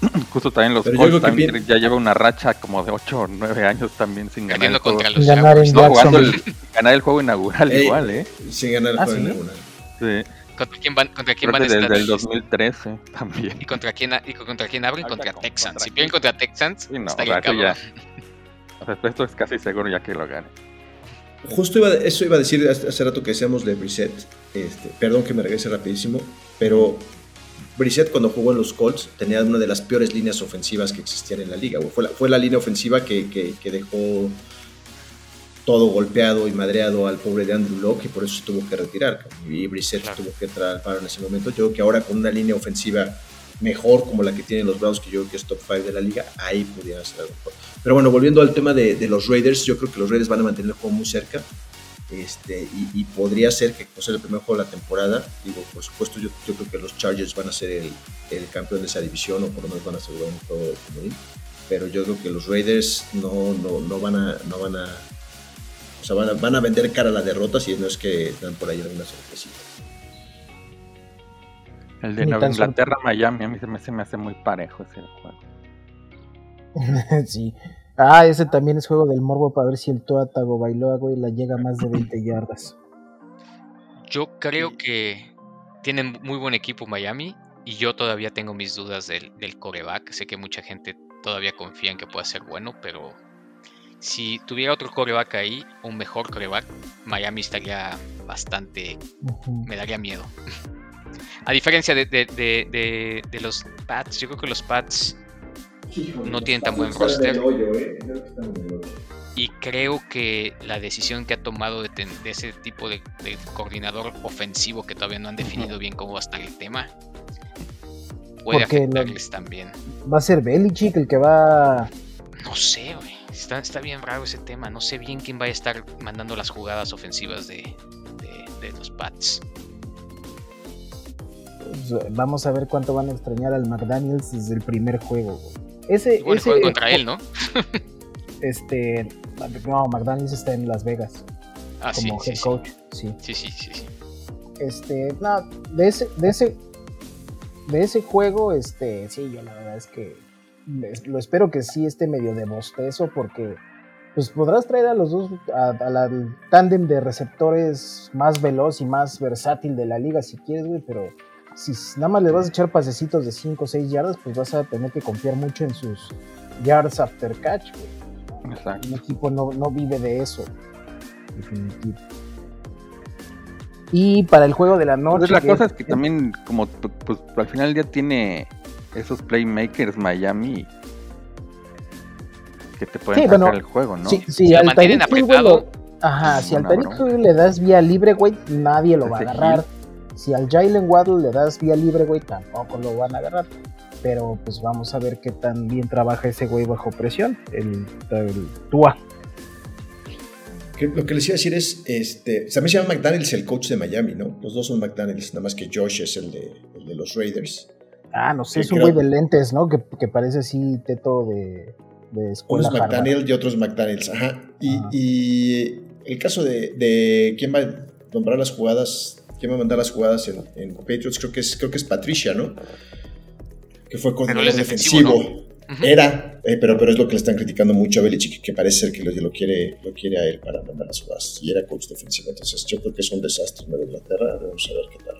Justo también los Pero Colts también bien- ya lleva una racha como de 8 o 9 años también sin ganar el juego. contra los Ganar Jaguars. en No, jugando el, ganar el juego inaugural Ey, igual, ¿eh? Sin ganar el Ah, juego ¿sí? inaugural. Sí. ¿Contra quién van, contra quién van a que desde estar? el 2013 también. ¿Y contra quién, y contra quién abren? Contra con- Texans. contra Si pierden contra Texans, Sí, no, está o bien cabrón. ya- o sea, esto es casi seguro ya que lo gane. Justo iba, eso iba a decir hace rato que decíamos de Brissett. Este, perdón que me regrese rapidísimo, pero Brissett cuando jugó en los Colts tenía una de las peores líneas ofensivas que existían en la liga. Fue la, fue la línea ofensiva que, que- que dejó todo golpeado y madreado al pobre de Andrew Locke y por eso se tuvo que retirar. Y Brissett Claro. tuvo que entrar al paro en ese momento. Yo creo que ahora con una línea ofensiva mejor como la que tienen los Browns, que yo creo que es top 5 de la liga, ahí pudieran hacer algo mejor. Pero bueno, volviendo al tema de, de los Raiders, yo creo que los Raiders van a mantener el juego muy cerca. Este, y, y podría ser que ser el primer juego de la temporada, digo, por supuesto, yo, yo creo que los Chargers van a ser el, el campeón de esa división, o por lo menos van a asegurar un juego comodín. Pero yo creo que los Raiders no, no, no van a, no van a, o sea, van a, van a vender cara a la derrota si no es que dan por ahí alguna sorpresita. El de Nueva Inglaterra, Miami, a mí se me, se me hace muy parejo ese juego. sí. Ah, ese también es juego del morbo para ver si el Tua Tagovailoa, güey, la llega a más de 20 yardas. Yo creo que tienen muy buen equipo Miami y yo todavía tengo mis dudas del, del coreback. Sé que mucha gente todavía confía en que pueda ser bueno, pero si tuviera otro coreback ahí, un mejor coreback, Miami estaría bastante me daría miedo. A diferencia de, de- de- de- de los Pats, yo creo que los Pats No tienen tan buen roster. y creo que la decisión que ha tomado de, ten- de ese tipo de, de coordinador ofensivo que todavía no han definido bien cómo va a estar el tema puede Porque afectarles también. Va a ser Belichick el que va. No sé, güey. Está, está bien raro ese tema. No sé bien quién va a estar mandando las jugadas ofensivas de, de- de los Pats. Pues, vamos a ver cuánto van a extrañar al McDaniels desde el primer juego, güey. Ese, ese, juegan contra él, ¿no? Este. No, McDaniels está en Las Vegas Ah, como sí, head sí. coach. Sí. Sí, sí, sí, sí. Este, no, de ese, de ese, de ese juego, este, sí, yo la verdad es que lo espero que sí esté medio de bostezo porque pues podrás traer a los dos, al tándem de receptores más veloz y más versátil de la liga si quieres, güey, pero si nada más le vas a echar pasecitos de 5 o 6 yardas, pues vas a tener que confiar mucho en sus yards after catch, güey. Exacto. Un equipo no, no vive de eso, definitivo. Y para el juego de la noche. Pues la cosa es que también, como pues al final ya tiene esos playmakers Miami que te pueden sí, el juego, ¿no? Sí, sí, al mantienen apretado. ajá, si al Tariq le das vía libre, güey, nadie lo va a agarrar. Si al Jalen Waddle le das vía libre, güey, tampoco lo van a agarrar. Pero pues vamos a ver qué tan bien trabaja ese güey bajo presión, el, el Tua lo que les iba a decir es, este, también se llama McDaniels el coach de Miami, ¿no? Los dos son McDaniels, nada más que Josh es el de, los Raiders. Ah, no sé, es un güey de lentes, ¿no? Que, parece así teto de, de escuela. Unos McDaniels y otros McDaniels, ajá. Y, el caso de, quién va a nombrar las jugadas, quién va a mandar las jugadas en, Patriots, creo que es, creo que es Patricia, ¿no? Que fue con el defensivo. Era, eh, pero, pero es lo que le están criticando mucho a Belichick, que parece ser que lo, quiere, lo quiere a él para mandar las jugadas. Y era coach defensivo. Entonces, yo creo que es un desastre en Inglaterra. Vamos a ver qué tal.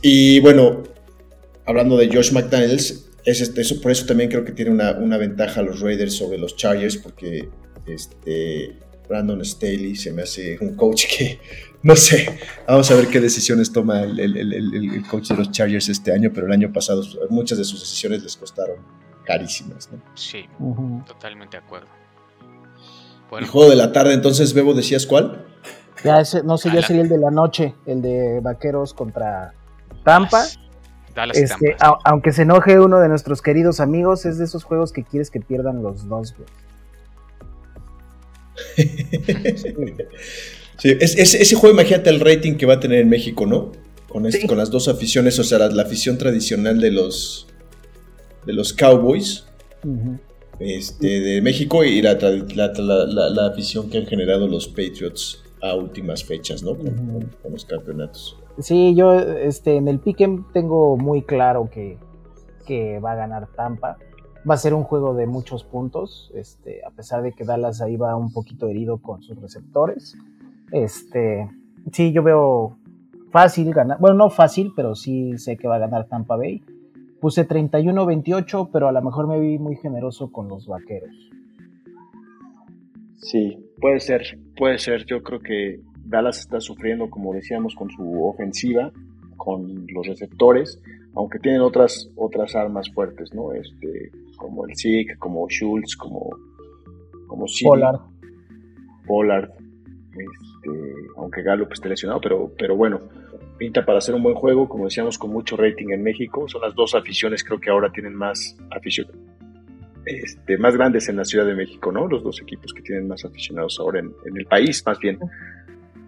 Y bueno, hablando de Josh McDaniels, es este, eso, por eso también creo que tiene una, una ventaja a los Raiders sobre los Chargers, porque este, Brandon Staley se me hace un coach que, no sé, vamos a ver qué decisiones toma el, el, el, el coach de los Chargers este año, pero el año pasado muchas de sus decisiones les costaron carísimas. ¿no? Sí, totalmente de acuerdo. El juego de la tarde, entonces, Bebo, ¿decías cuál? Ya no sé, ya sería el de la noche, el de Vaqueros contra Tampa. Este, aunque se enoje uno de nuestros queridos amigos, es de esos juegos que quieres que pierdan los dos, sí. ese juego, imagínate el rating que va a tener en México, ¿no? Con, con las dos aficiones, o sea, la afición tradicional de los, de los Cowboys este, de México y la, la, afición que han generado los Patriots a últimas fechas, ¿no? Con, los campeonatos. Sí, yo este, en el Piquen tengo muy claro que, que va a ganar Tampa. Va a ser un juego de muchos puntos, este, a pesar de que Dallas ahí va un poquito herido con sus receptores. Este, sí, yo veo fácil ganar, bueno, no fácil, pero sí sé que va a ganar Tampa Bay. Puse 31-28, pero a lo mejor me vi muy generoso con los vaqueros. Sí, puede ser, puede ser. Yo creo que Dallas está sufriendo, como decíamos, con su ofensiva, con los receptores, aunque tienen otras, otras armas fuertes, ¿no? Este, como el Zeke, como Schultz, como, como Pollard. Pollard, este, aunque Gallup esté lesionado, pero, pero bueno, pinta para hacer un buen juego, como decíamos, con mucho rating en México. Son las dos aficiones, creo que ahora tienen más afición, este, más grandes en la Ciudad de México, ¿no? Los dos equipos que tienen más aficionados ahora en, el país, más bien.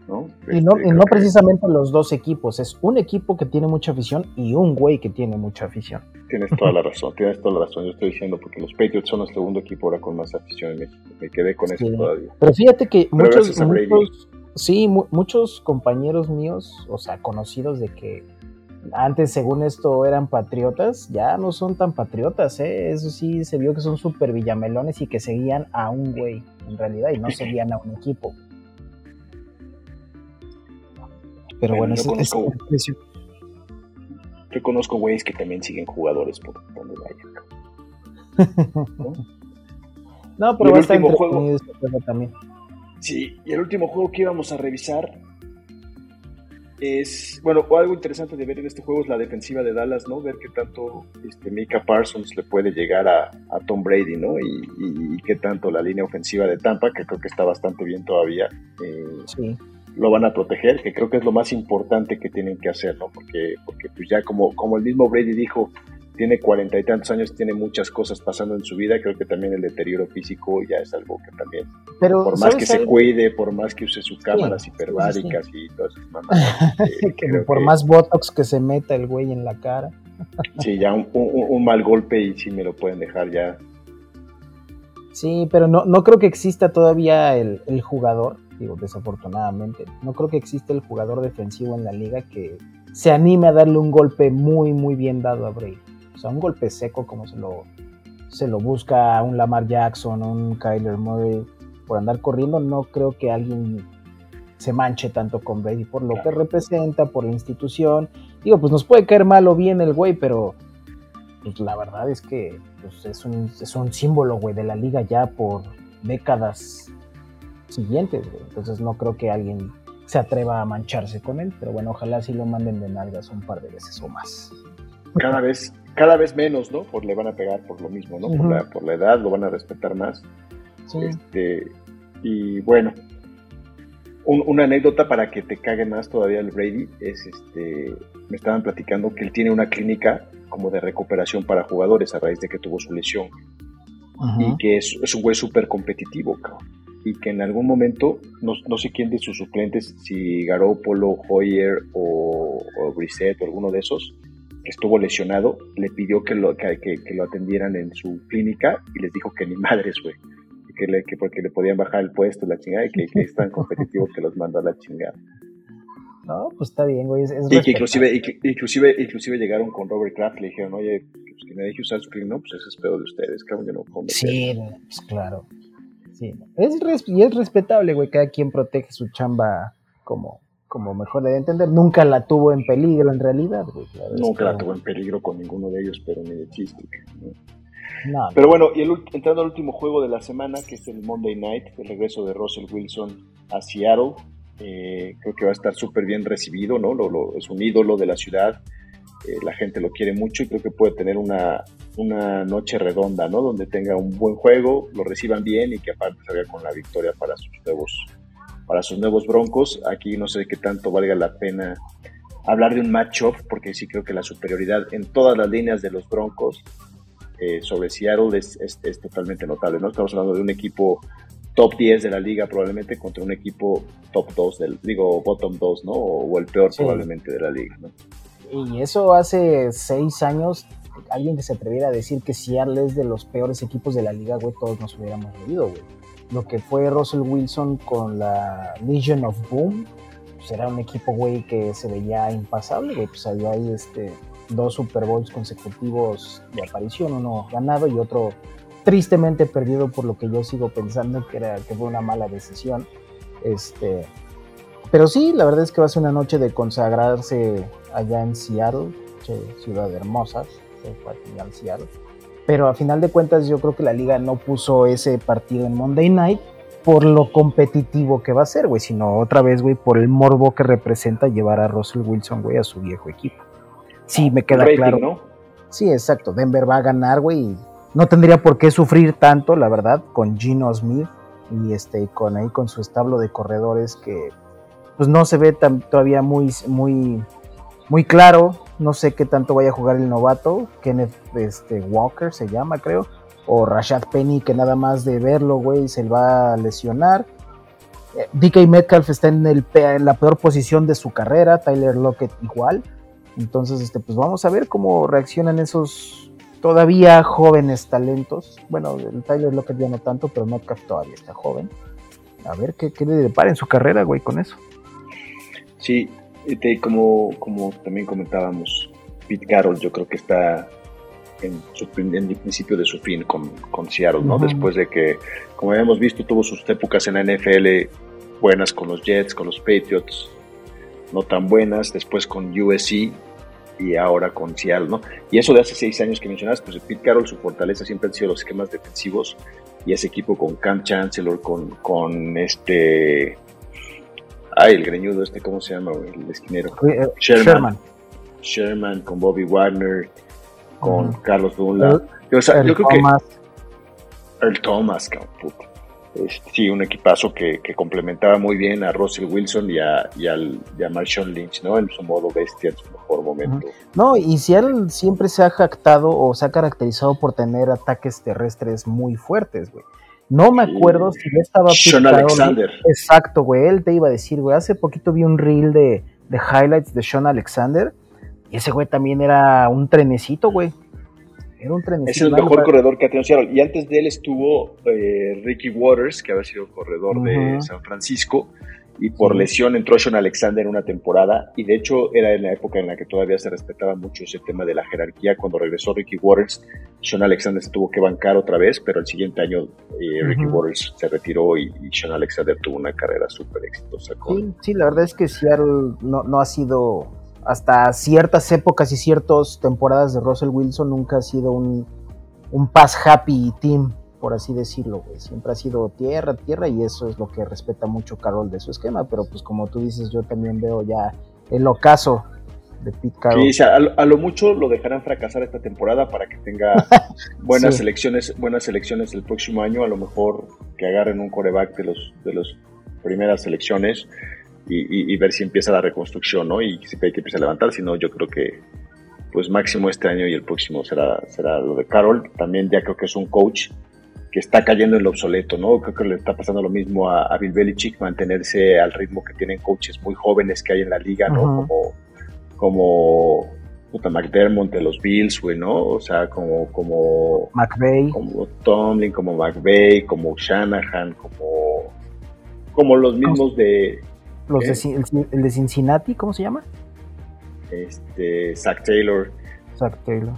¿no? y no, este, no precisamente los dos equipos, es un equipo que tiene mucha afición y un güey que tiene mucha afición. Tienes toda la razón, tienes toda la razón. Yo estoy diciendo porque los Patriots son el segundo equipo ahora con más afición en México. Me quedé con eso todavía. Pero fíjate que muchos, muchos, Sí, muchos compañeros míos, o sea, conocidos de que antes, según esto, eran patriotas, ya no son tan patriotas, ¿eh? Eso sí, se vio que son súper villamelones y que seguían a un güey, en realidad, y no seguían a un equipo. Pero bueno, es, conozco, Yo conozco güeyes que también siguen jugadores por donde vayan. ¿no? pero va a estar entretenido este juego también. Sí, y el último juego que íbamos a revisar es, bueno, algo interesante de ver en este juego es la defensiva de Dallas, ¿no? Ver qué tanto este, Mika Parsons le puede llegar a, Tom Brady, ¿no? Y, qué tanto la línea ofensiva de Tampa, que creo que está bastante bien todavía, eh, lo van a proteger, que creo que es lo más importante que tienen que hacer, ¿no? Porque, porque pues ya como, como el mismo Brady dijo, tiene cuarenta y tantos años, tiene muchas cosas pasando en su vida, creo que también el deterioro físico ya es algo que también, por más que se cuide, por más que use sus cámaras hiperbáricas y todas esas mamadas, eh, por más botox que se meta el güey en la cara. sí, ya un, mal golpe y sí me lo pueden dejar ya. Sí, pero no, no creo que exista todavía el, el jugador, digo, desafortunadamente, no creo que exista el jugador defensivo en la liga que se anime a darle un golpe muy, muy bien dado a Brady. O sea, un golpe seco como se lo, se lo busca un Lamar Jackson, un Kyler Murray. por andar corriendo, no creo que alguien se manche tanto con Brady por lo que representa, por la institución. Digo, pues nos puede caer mal o bien el güey, pero pues la verdad es que pues, es, un, es un símbolo, güey, de la liga ya por décadas siguientes, güey. Entonces no creo que alguien se atreva a mancharse con él, pero bueno, ojalá sí lo manden de nalgas un par de veces o más. Cada vez, cada vez menos, ¿no? Le van a pegar por lo mismo, ¿no? por, la, por la edad, lo van a respetar más. Este, y bueno, una anécdota para que te cague más todavía el Brady es este, me estaban platicando que él tiene una clínica como de recuperación para jugadores a raíz de que tuvo su lesión. Y que es, es un güey súper competitivo, cabrón y que en algún momento, no, no, sé quién de sus suplentes, si Garoppolo, Hoyer o, o Brissett o alguno de esos, que estuvo lesionado, le pidió que lo, que, que, lo atendieran en su clínica y les dijo que ni madres, güey. Que, le, que porque le podían bajar el puesto, la chingada, y que, que es tan competitivo que los mandó a la chingada. No, pues está bien, güey. y que inclusive, inclusive, inclusive llegaron con Robert Kraft y le dijeron, oye, pues que me deje usar su clínica, no, pues ese es pedo de ustedes, cabrón, yo no puedo Sí, pues claro. Sí, es y es respetable, güey, cada quien protege su chamba como, como mejor le debe entender. Nunca la tuvo en peligro en realidad. Nunca la tuvo en peligro con ninguno de ellos, pero ni de chiste. Pero bueno, y entrando al último juego de la semana, que es el Monday Night, el regreso de Russell Wilson a Seattle. Eh, creo que va a estar súper bien recibido, ¿no? Lo, es un ídolo de la ciudad. Eh, la gente lo quiere mucho y creo que puede tener una, una noche redonda, ¿no? Donde tenga un buen juego, lo reciban bien y que aparte salga con la victoria para sus nuevos, para sus nuevos broncos. Aquí no sé qué tanto valga la pena hablar de un matchup, porque sí creo que la superioridad en todas las líneas de los broncos eh, sobre Seattle es, es, totalmente notable, ¿no? Estamos hablando de un equipo top 10 de la liga probablemente contra un equipo top 2 del, digo, bottom 2, ¿no? O, el peor probablemente de la liga, ¿no? Y eso hace seis años, alguien que se atreviera a decir que Seattle es de los peores equipos de la liga, güey, todos nos hubiéramos reído, güey. Lo que fue Russell Wilson con la Legion of Boom, pues era un equipo, güey, que se veía impasable, güey. Pues había ahí este, dos Super Bowls consecutivos de aparición, uno ganado y otro tristemente perdido por lo que yo sigo pensando que, era, que fue una mala decisión. Este, pero sí, la verdad es que va a ser una noche de consagrarse allá en Seattle, ciudad hermosa, se fue Seattle. Pero a final de cuentas yo creo que la liga no puso ese partido en Monday Night por lo competitivo que va a ser, güey, sino otra vez, güey, por el morbo que representa llevar a Russell Wilson, güey, a su viejo equipo. Sí, me queda claro. ¿no? Sí, exacto. Denver va a ganar, güey. No tendría por qué sufrir tanto, la verdad, con Gino Smith y este con ahí con su establo de corredores que pues no se ve tan, todavía muy, muy, muy claro. No sé qué tanto vaya a jugar el novato. Kenneth este, Walker se llama, creo. O Rashad Penny, que nada más de verlo, güey, se va a lesionar. Eh, DK Metcalf está en la peor posición de su carrera. Tyler Lockett igual. Entonces, este, pues vamos a ver cómo reaccionan esos todavía jóvenes talentos. Bueno, el Tyler Lockett ya no tanto, pero Metcalf todavía está joven. A ver qué, qué le depara en su carrera, güey, con eso. Sí, como, como también comentábamos, Pete Carroll yo creo que está en, el principio de su fin con, con Seattle, ¿no? Después de que, como hemos visto, tuvo sus épocas en la NFL buenas con los Jets, con los Patriots, no tan buenas, después con USC y ahora con Seattle, ¿no? Y eso de hace seis años que mencionaste, pues Pete Carroll, su fortaleza siempre han sido los esquemas defensivos y ese equipo con Cam Chancellor, con, con este Ay, el greñudo este, ¿cómo se llama, El esquinero. Eh, Sherman. Sherman. con Bobby Wagner, con Carlos Dunlap. Yo, creo que... El Thomas, puto. sí, un equipazo que, complementaba muy bien a Russell Wilson y a, y, al, a Marshawn Lynch, ¿no? En su modo bestia, en su mejor momento. No, y Seattle siempre se ha jactado o se ha caracterizado por tener ataques terrestres muy fuertes, güey. No me acuerdo si ya estaba Sean Alexander. Exacto, güey. Él te iba a decir, güey. Hace poquito vi un reel de, highlights de Sean Alexander. Y ese güey también era un trenecito, güey. Era un trenecito. Es el mejor corredor que ha tenido Seattle. Y antes de él estuvo eh, Ricky Waters, que había sido corredor de San Francisco. Y por lesión entró Sean Alexander en una temporada y de hecho era en la época en la que todavía se respetaba mucho ese tema de la jerarquía. Cuando regresó Ricky Waters, Sean Alexander se tuvo que bancar otra vez, pero el siguiente año eh, Ricky Waters se retiró y, Sean Alexander tuvo una carrera súper exitosa. Sí, sí, la verdad es que Seattle no, no ha sido, hasta ciertas épocas y ciertas temporadas de Russell Wilson, nunca ha sido un, un pass happy team por así decirlo, güey. Siempre ha sido tierra, tierra, y eso es lo que respeta mucho Carol de su esquema, pero pues como tú dices, yo también veo ya el ocaso de Pete Carroll. Sí, a, lo, mucho lo dejarán fracasar esta temporada para que tenga buenas selecciones, buenas selecciones el próximo año, a lo mejor que agarren un coreback de los de las primeras selecciones y, ver si empieza la reconstrucción, ¿no? Y si hay que empieza a levantar, si no, yo creo que pues máximo este año y el próximo será, será lo de Carol. También ya creo que es un coach que está cayendo en lo obsoleto, ¿no? Creo que le está pasando lo mismo a, Bill Belichick, mantenerse al ritmo que tienen coaches muy jóvenes que hay en la liga, ¿no? Como, como puta, McDermott de los Bills, güey, ¿no? O sea, como, como... McVeigh. Como Tomlin, como McVeigh, como Shanahan, como... Como los mismos de... Los de, el, de Cincinnati, ¿cómo se llama? Este, Zach Taylor. Zach Taylor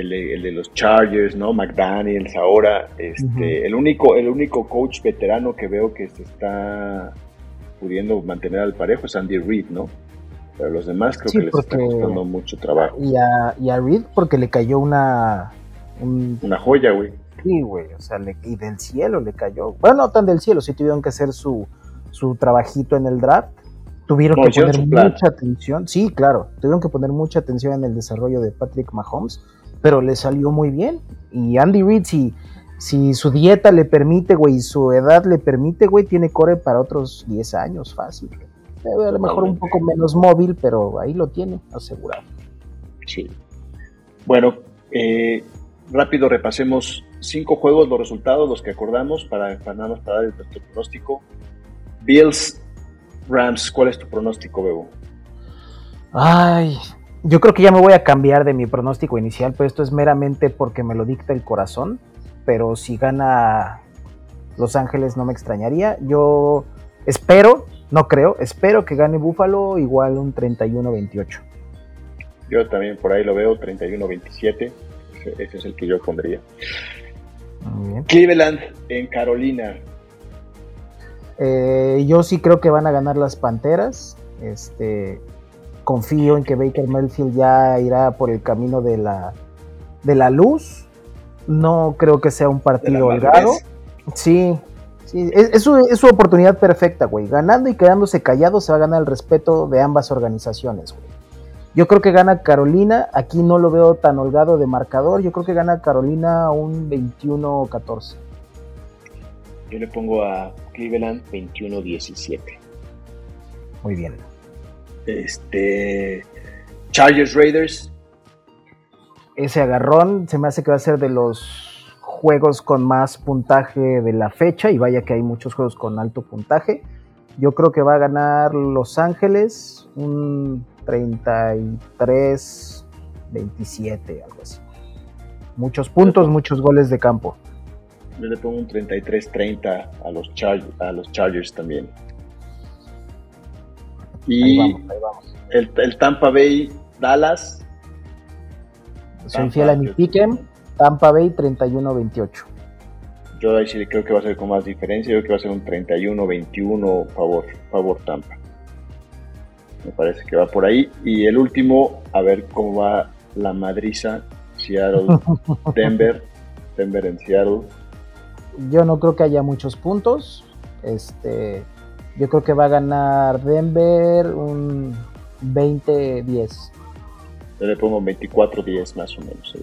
el, de los Chargers, ¿no? McDaniels ahora, este, el único, el único coach veterano que veo que se está pudiendo mantener al parejo es Andy Reid, ¿no? Pero los demás creo que les está costando mucho trabajo. Y a, y a Reid porque le cayó una... Una joya, güey. Sí, güey, o sea, le, y del cielo le cayó. Bueno, no tan del cielo, sí tuvieron que hacer su, su trabajito en el draft. Tuvieron que poner mucha atención, sí, claro, tuvieron que poner mucha atención en el desarrollo de Patrick Mahomes pero le salió muy bien. Y Andy Reid, si, si su dieta le permite, güey, y su edad le permite, güey, tiene core para otros 10 años fácil. A lo mejor un poco menos móvil, pero ahí lo tiene asegurado. Sí. Bueno, eh, rápido repasemos cinco juegos, los resultados, los que acordamos para, para nada más para dar nuestro pronóstico. Bills, Rams, ¿cuál es tu pronóstico, Bebo? Ay, yo creo que ya me voy a cambiar de mi pronóstico inicial, pero esto es meramente porque me lo dicta el corazón. Pero si gana Los Ángeles no me extrañaría. Yo espero, no creo, espero que gane Búfalo igual un 31-28. Yo también por ahí lo veo, 31-27. Ese es el que yo pondría. Cleveland en Carolina. Eh, yo sí creo que van a ganar las Panteras. Este, confío en que Baker Mayfield ya irá por el camino de la, de la luz. No creo que sea un partido holgado. Sí, sí es, su, es, su, oportunidad perfecta, güey. Ganando y quedándose callado se va a ganar el respeto de ambas organizaciones, güey. Yo creo que gana Carolina. Aquí no lo veo tan holgado de marcador. Yo creo que gana Carolina un 21-14. Yo le pongo a Cleveland 21-17. Muy bien. Este. Chargers Raiders. Ese agarrón se me hace que va a ser de los juegos con más puntaje de la fecha. Y vaya que hay muchos juegos con alto puntaje. Yo creo que va a ganar Los Ángeles un 33, 27, algo así. Muchos puntos, muchos goles de campo. Yo le pongo un 33-30 a los, a los Chargers también. Y El, Tampa Bay Dallas. Soy fiel a mi piquen. Tampa Bay 31-28. Yo ahí sí creo que va a ser con más diferencia. Yo creo que va a ser un 31-21 favor, favor Tampa. Me parece que va por ahí. Y el último, a ver cómo va la madriza. Seattle, Denver. Denver en Seattle. Yo no creo que haya muchos puntos. Este, yo creo que va a ganar Denver un 20-10. Yo le pongo 24-10 más o menos.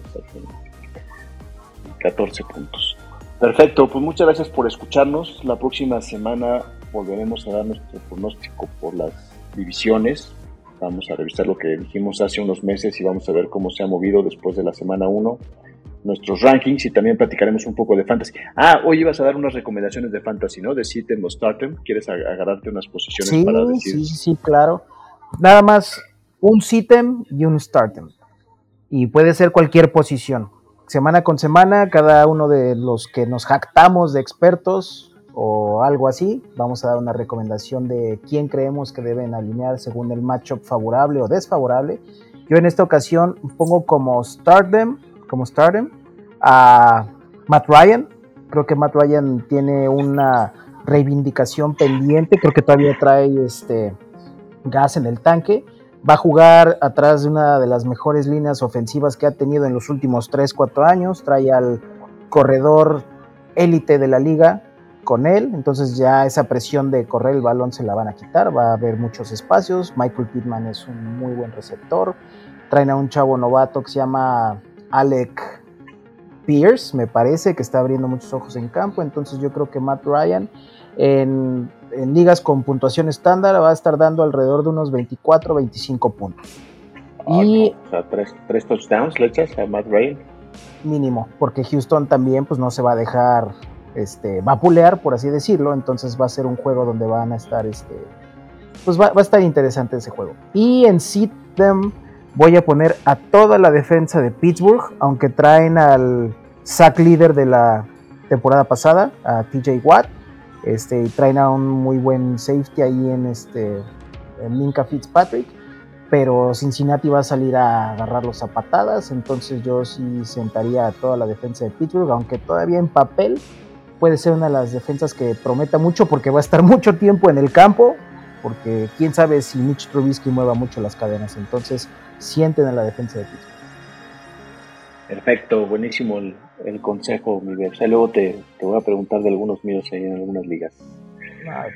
14 puntos. Perfecto, pues muchas gracias por escucharnos. La próxima semana volveremos a dar nuestro pronóstico por las divisiones. Vamos a revisar lo que dijimos hace unos meses y vamos a ver cómo se ha movido después de la semana 1 nuestros rankings y también platicaremos un poco de fantasy. Ah, hoy ibas a dar unas recomendaciones de fantasy, ¿no? De Sitem o Startem. ¿Quieres agarrarte unas posiciones para decir? Sí, sí, claro. Nada más un Sitem y un Startem. Y puede ser cualquier posición. Semana con semana, cada uno de los que nos jactamos de expertos o algo así. Vamos a dar una recomendación de quién creemos que deben alinear según el matchup favorable o desfavorable. Yo en esta ocasión pongo como stardom, como stardom a Matt Ryan. Creo que Matt Ryan tiene una reivindicación pendiente, creo que todavía trae este gas en el tanque. Va a jugar atrás de una de las mejores líneas ofensivas que ha tenido en los últimos 3-4 años. Trae al corredor élite de la liga con él, entonces ya esa presión de correr el balón se la van a quitar, va a haber muchos espacios. Michael Pittman es un muy buen receptor. Traen a un chavo novato que se llama Alec Pierce, me parece, que está abriendo muchos ojos en campo. Entonces yo creo que Matt Ryan en, ligas con puntuación estándar va a estar dando alrededor de unos 24, 25 puntos. Ah, y o sea, tres, touchdowns le echas a Matt Ryan. Mínimo, porque Houston también pues no se va a dejar este, vapulear, por así decirlo. Entonces va a ser un juego donde van a estar, este, pues va, a estar interesante ese juego. Y en Sitem voy a poner a toda la defensa de Pittsburgh, aunque traen al sack líder de la temporada pasada, a TJ Watt este, traen a un muy buen safety ahí en este en Fitzpatrick. Pero Cincinnati va a salir a agarrarlos a patadas. Entonces yo sí sentaría a toda la defensa de Pittsburgh. Aunque todavía en papel puede ser una de las defensas que prometa mucho porque va a estar mucho tiempo en el campo. Porque quién sabe si Mitch Trubisky mueva mucho las cadenas. Entonces sienten a la defensa de Pittsburgh. Perfecto, buenísimo el, consejo, Miguel. O luego te, voy a preguntar de algunos míos en algunas ligas. Ah,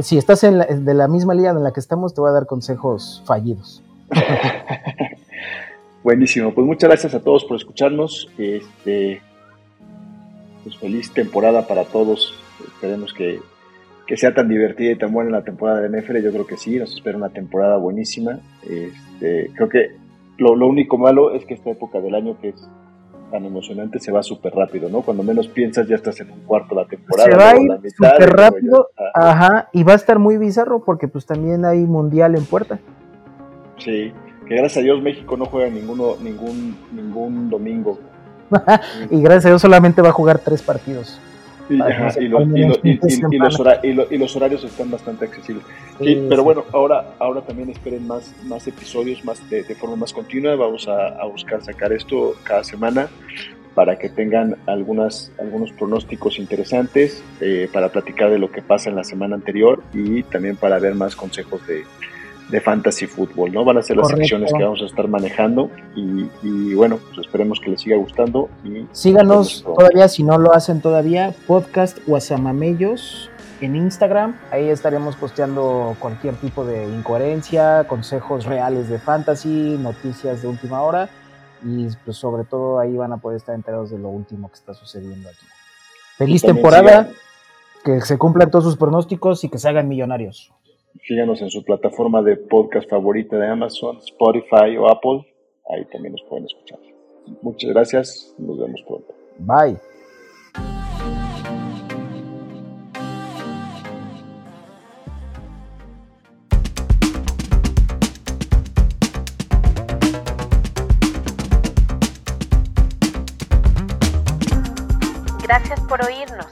si estás en de la misma liga en la que estamos, te voy a dar consejos fallidos. buenísimo, pues muchas gracias a todos por escucharnos. Este, pues feliz temporada para todos. Esperemos que, sea tan divertida y tan buena la temporada de NFL. Yo creo que sí, nos espera una temporada buenísima. Este, creo que lo, único malo es que esta época del año que es tan emocionante se va súper rápido, ¿no? Cuando menos piensas ya estás en un cuarto de la temporada. Se va a ir súper rápido, ajá, y va a estar muy bizarro porque pues también hay mundial en puerta. Sí, que gracias a Dios México no juega ninguno, ningún, ningún domingo. y gracias a Dios solamente va a jugar tres partidos. Y, los, horarios están bastante accesibles. pero bueno, ahora, ahora también esperen más, más episodios más de, forma más continua. Vamos a, buscar sacar esto cada semana para que tengan algunas, algunos pronósticos interesantes, eh, para platicar de lo que pasa en la semana anterior y también para ver más consejos de, de fantasy fútbol, ¿no? Van a ser las secciones que vamos a estar manejando y, bueno, pues esperemos que les siga gustando. Y Síganos todavía, si no lo hacen todavía, podcast Guasamamellos en Instagram. Ahí estaremos posteando cualquier tipo de incoherencia, consejos reales de fantasy, noticias de última hora y pues sobre todo ahí van a poder estar enterados de lo último que está sucediendo aquí. Feliz temporada, que se cumplan todos sus pronósticos y que se hagan millonarios. Síganos en su plataforma de podcast favorita de Amazon, Spotify o Apple. Ahí también nos pueden escuchar. Muchas gracias. Nos vemos pronto. Bye. Gracias por oírnos